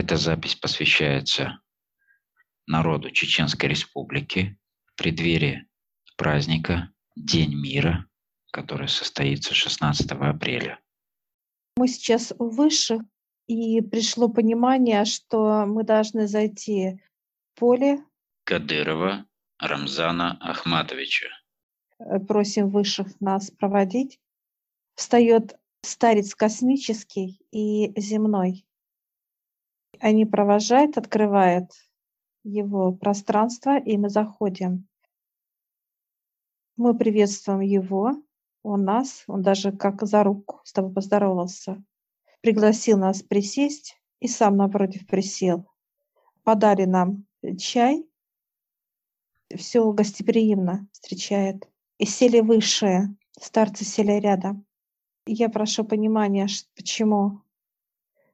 Эта запись посвящается народу Чеченской Республики в преддверии праздника День мира, который состоится 16 апреля. Мы сейчас выше, и пришло понимание, что мы должны зайти в поле. Кадырова Рамзана Ахматовича. Просим высших нас проводить. Встает старец космический и земной. Они провожают, открывают его пространство, и мы заходим. Мы приветствуем его, он нас, он даже как за руку с тобой поздоровался. Пригласил нас присесть и сам напротив присел. Подали нам чай, все гостеприимно встречает. И сели выше, старцы сели рядом. Я прошу понимания, почему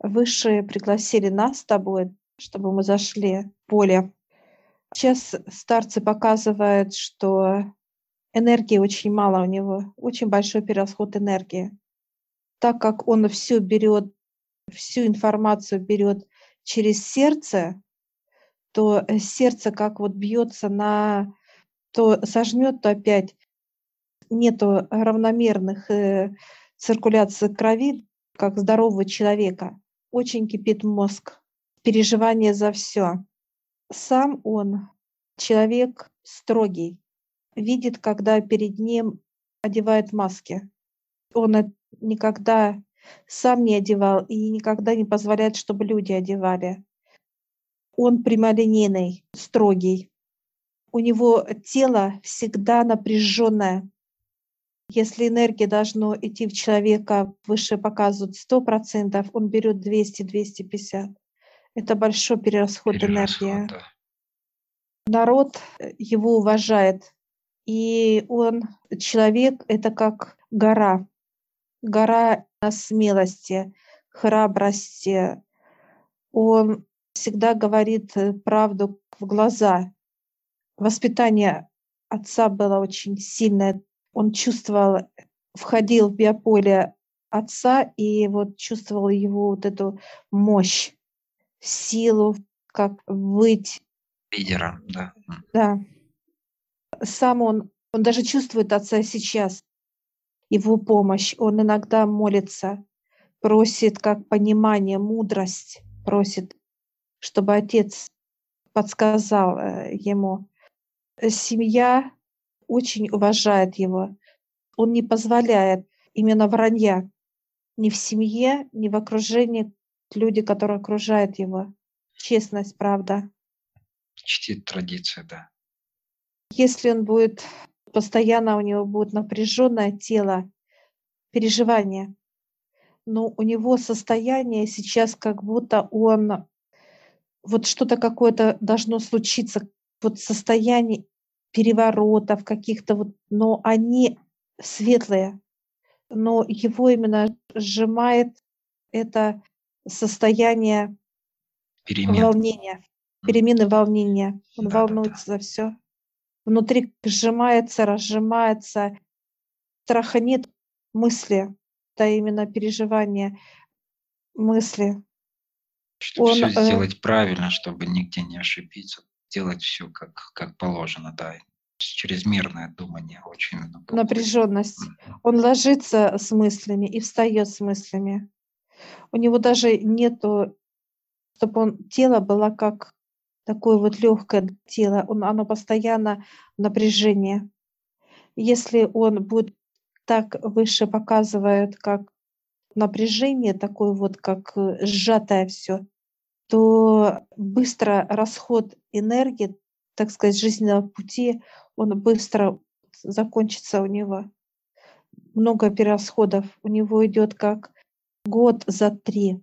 высшие пригласили нас с тобой, чтобы мы зашли в поле. Сейчас старцы показывают, что энергии очень мало у него, очень большой перерасход энергии. Так как он все берет, всю информацию берет через сердце, то сердце как вот бьется на, то сожмет, то опять нету равномерных э, циркуляции крови, как здорового человека. Очень кипит мозг, переживание за все. Сам он человек строгий, видит, когда перед ним одевают маски. Он никогда сам не одевал и никогда не позволяет, чтобы люди одевали. Он прямолинейный, строгий. У него тело всегда напряженное. Если энергия должна идти в человека, выше показывают 100%, он берет 200-250. Это большой перерасход, перерасход энергии. Да. Народ э, его уважает, и он, человек, это как гора. Гора смелости, храбрости. Он всегда говорит э, правду в глаза. Воспитание отца было очень сильное. Он чувствовал, входил в биополе отца и вот чувствовал его вот эту мощь, силу, как быть. Лидером, да. Да сам он, он даже чувствует отца сейчас, его помощь. Он иногда молится, просит как понимание, мудрость, просит, чтобы отец подсказал э, ему. Семья очень уважает его. Он не позволяет именно вранья ни в семье, ни в окружении люди, которые окружают его. Честность, правда. Чтит традиции, да. Если он будет постоянно, у него будет напряженное тело, переживание, но у него состояние сейчас как будто он, вот что-то какое-то должно случиться, вот состояние переворотов каких-то, вот, но они светлые, но его именно сжимает это состояние Перемен. волнения, перемены волнения. Он да, волнуется да, да. за все внутри сжимается, разжимается. Страха нет мысли, это именно переживание мысли. Чтобы Он, все э, сделать правильно, чтобы нигде не ошибиться, делать все как, как положено, да. Чрезмерное думание очень много. Напряженность. Он ложится с мыслями и встает с мыслями. У него даже нету, чтобы он тело было как такое вот легкое тело, он, оно постоянно в напряжении. Если он будет так выше показывает, как напряжение, такое вот, как э, сжатое все, то быстро расход энергии, так сказать, жизненного пути, он быстро закончится у него. Много перерасходов. У него идет как год за три.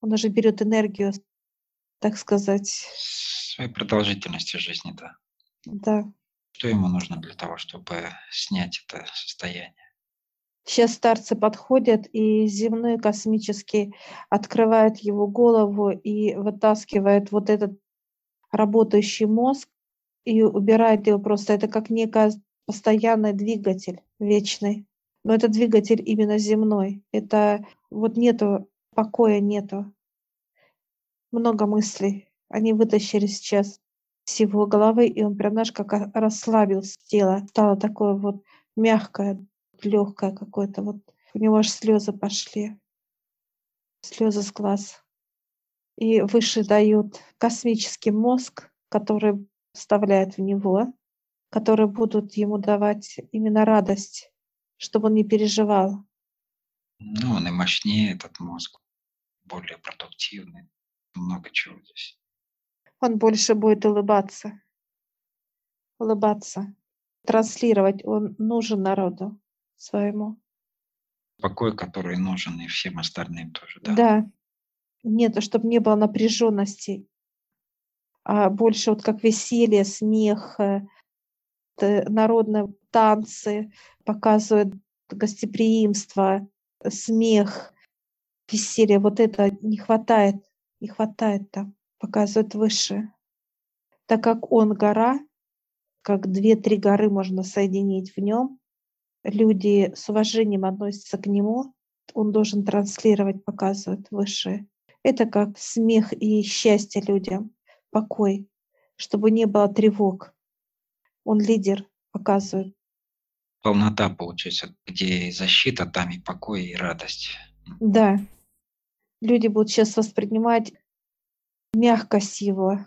Он уже берет энергию так сказать. Своей продолжительности жизни, да. Да. Что ему нужно для того, чтобы снять это состояние? Сейчас старцы подходят, и земной космический открывает его голову и вытаскивает вот этот работающий мозг и убирает его просто. Это как некий постоянный двигатель вечный. Но это двигатель именно земной. Это вот нету покоя, нету. много мыслей. Они вытащили сейчас с его головы, и он прям, знаешь, как расслабился тело. Стало такое вот мягкое, легкое какое-то. Вот у него аж слезы пошли. Слезы с глаз. И выше дают космический мозг, который вставляет в него, которые будут ему давать именно радость, чтобы он не переживал. Ну, он и мощнее, этот мозг, более продуктивный, много чего здесь. Он больше будет улыбаться, улыбаться, транслировать. Он нужен народу своему. Покой, который нужен и всем остальным тоже, да? Да. Нет, чтобы не было напряженности, а больше вот как веселье, смех, э, народные танцы показывают гостеприимство, смех, веселье. Вот это не хватает, не хватает там, показывает выше. Так как он гора, как две-три горы можно соединить в нем, люди с уважением относятся к нему, он должен транслировать, показывать выше. Это как смех и счастье людям, покой, чтобы не было тревог. Он лидер, показывает. Полнота, получается, где и защита, там и покой, и радость. Да. Люди будут сейчас воспринимать мягкость его,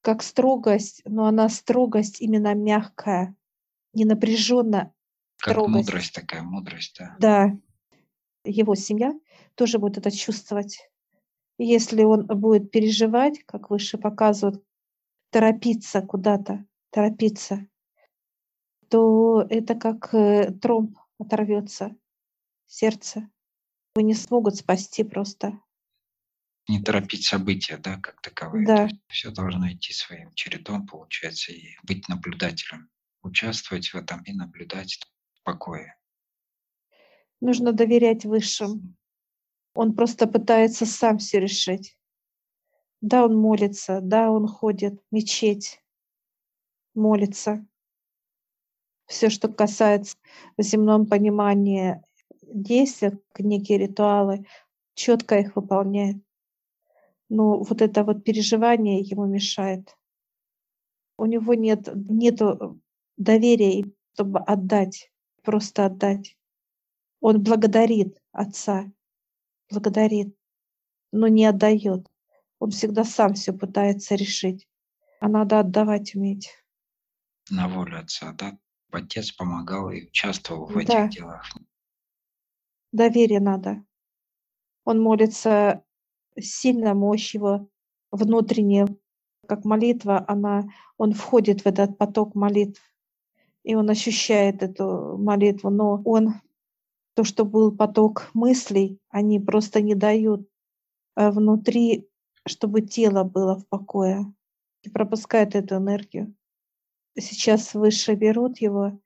как строгость, но она строгость именно мягкая, не напряженно. Как строгость. мудрость такая, мудрость, да. Да. Его семья тоже будет это чувствовать. Если он будет переживать, как выше показывают, торопиться куда-то, торопиться, то это как э, тромб оторвется сердце. Вы не смогут спасти просто. Не торопить события, да, как таковые. Да. все должно идти своим чередом, получается, и быть наблюдателем. Участвовать в этом и наблюдать покое. Нужно доверять высшим. Он просто пытается сам все решить. Да, он молится, да, он ходит в мечеть, молится. Все, что касается в земном понимании действий, некие ритуалы, четко их выполняет. Но вот это вот переживание ему мешает. У него нет нету доверия, чтобы отдать, просто отдать. Он благодарит отца, благодарит, но не отдает. Он всегда сам все пытается решить. А надо отдавать уметь. На волю отца, да? Отец помогал и участвовал в этих делах. Доверие надо. Он молится сильно, мощь его внутренняя, как молитва, она, он входит в этот поток молитв, и он ощущает эту молитву, но он то, что был поток мыслей, они просто не дают а внутри, чтобы тело было в покое и пропускает эту энергию. Сейчас выше берут его,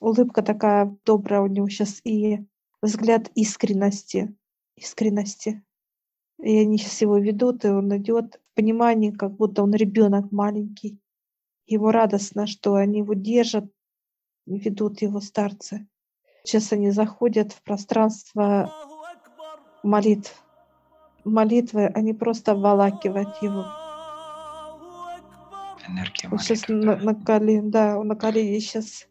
улыбка такая добрая у него сейчас и взгляд искренности, искренности. И они сейчас его ведут, и он идет в понимании, как будто он ребенок маленький. Ему радостно, что они его держат, ведут его старцы. Сейчас они заходят в пространство молитв. Молитвы, они просто обволакивают его. Энергия он сейчас на, на колени, да, он на колени сейчас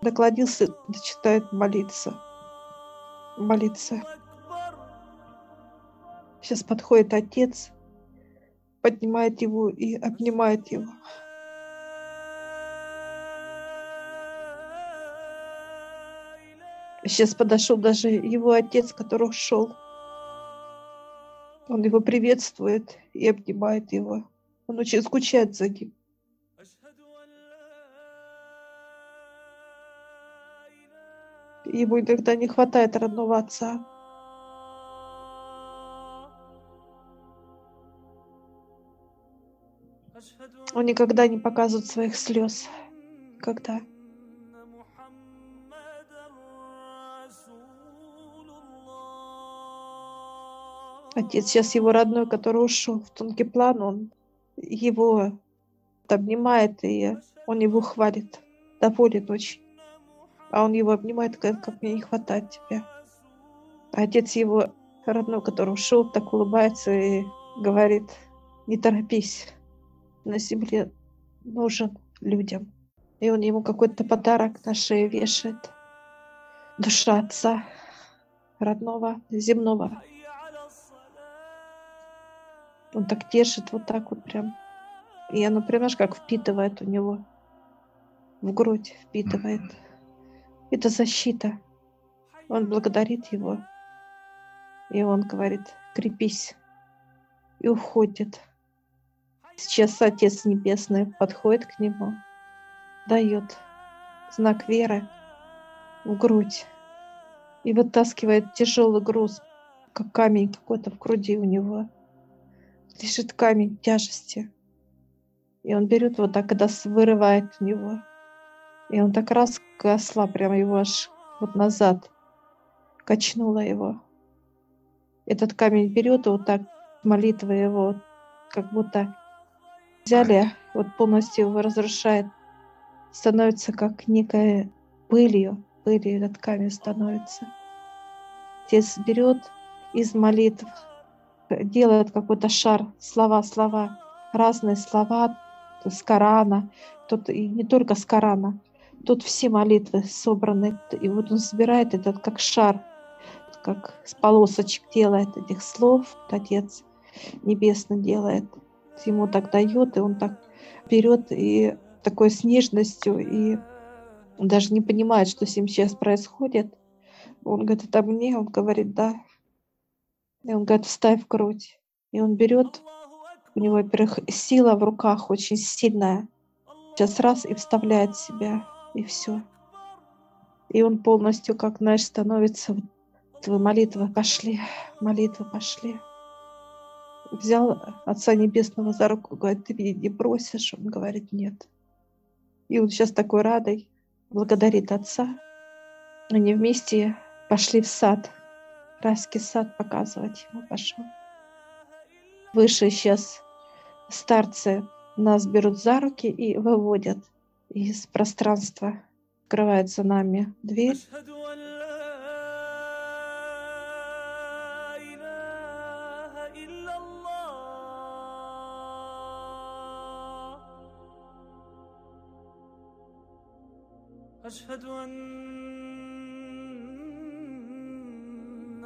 наклонился, начинает молиться. Молиться. Сейчас подходит отец, поднимает его и обнимает его. Сейчас подошел даже его отец, который ушел. Он его приветствует и обнимает его. Он очень скучает за ним. Ему иногда не хватает родного отца. Он никогда не показывает своих слез. Никогда. Отец сейчас его родной, который ушел в тонкий план, он его обнимает, и он его хвалит, доволен очень. А он его обнимает, говорит, как мне не хватает тебя. А отец его родной, который ушел, так улыбается и говорит, не торопись, на земле нужен людям. И он ему какой-то подарок на шею вешает. Душа отца родного, земного. Он так держит вот так вот прям. И оно, понимаешь, как впитывает у него. В грудь впитывает. Это защита. Он благодарит его. И он говорит, крепись. И уходит. Сейчас Отец Небесный подходит к нему, дает знак веры в грудь и вытаскивает тяжелый груз, как камень какой-то в груди у него. Лежит камень тяжести. И он берет вот так, когда вырывает у него. И он так раз осла, прямо его аж вот назад качнула его. Этот камень берет и вот так молитва его, как будто взяли, вот полностью его разрушает, становится как некая пылью, пылью этот камень становится. Отец берет из молитв, делает какой-то шар, слова, слова, разные слова с Корана, тут и не только с Корана, тут все молитвы собраны, и вот он собирает этот как шар, как с полосочек делает этих слов, Отец Небесный делает – ему так дает, и он так берет и такой с нежностью, и даже не понимает, что с ним сейчас происходит. Он говорит, это мне? Он говорит, да. И он говорит, вставь в грудь. И он берет, у него, во-первых, сила в руках очень сильная. Сейчас раз и вставляет себя, и все. И он полностью, как, знаешь, становится, твои молитвы пошли, молитвы пошли взял Отца Небесного за руку, говорит, ты меня не бросишь? Он говорит, нет. И он сейчас такой радой благодарит Отца. Они вместе пошли в сад, райский сад показывать ему пошел. Выше сейчас старцы нас берут за руки и выводят из пространства. Открывает за нами дверь. أشهد أن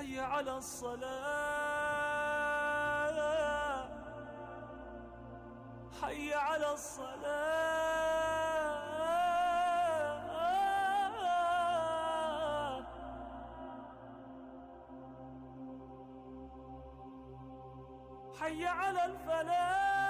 حي على الصلاة. حي على الصلاة. حي على الفلاح.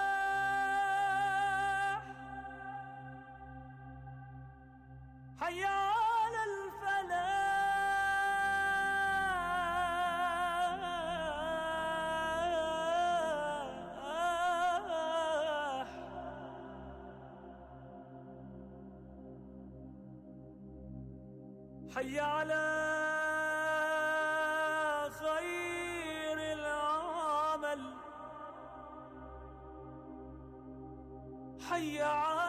حي على خير العمل. حي على